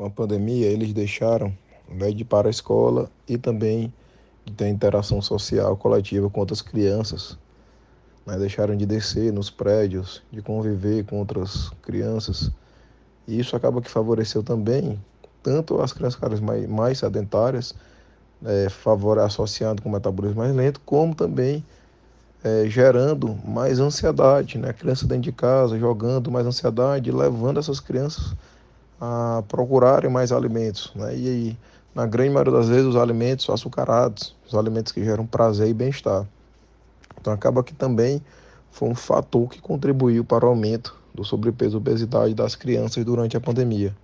com a pandemia, eles deixaram, invés de ir para a escola e também de ter interação social coletiva com outras crianças, né? deixaram de descer nos prédios, de conviver com outras crianças. E isso acaba que favoreceu também tanto as crianças mais, mais sedentárias, é, favor, associando com metabolismo mais lento, como também é, gerando mais ansiedade, né? Criança dentro de casa jogando mais ansiedade, levando essas crianças a procurarem mais alimentos, né? E aí, na grande maioria das vezes, os alimentos açucarados, os alimentos que geram prazer e bem-estar. Então, acaba que também foi um fator que contribuiu para o aumento do sobrepeso e obesidade das crianças durante a pandemia.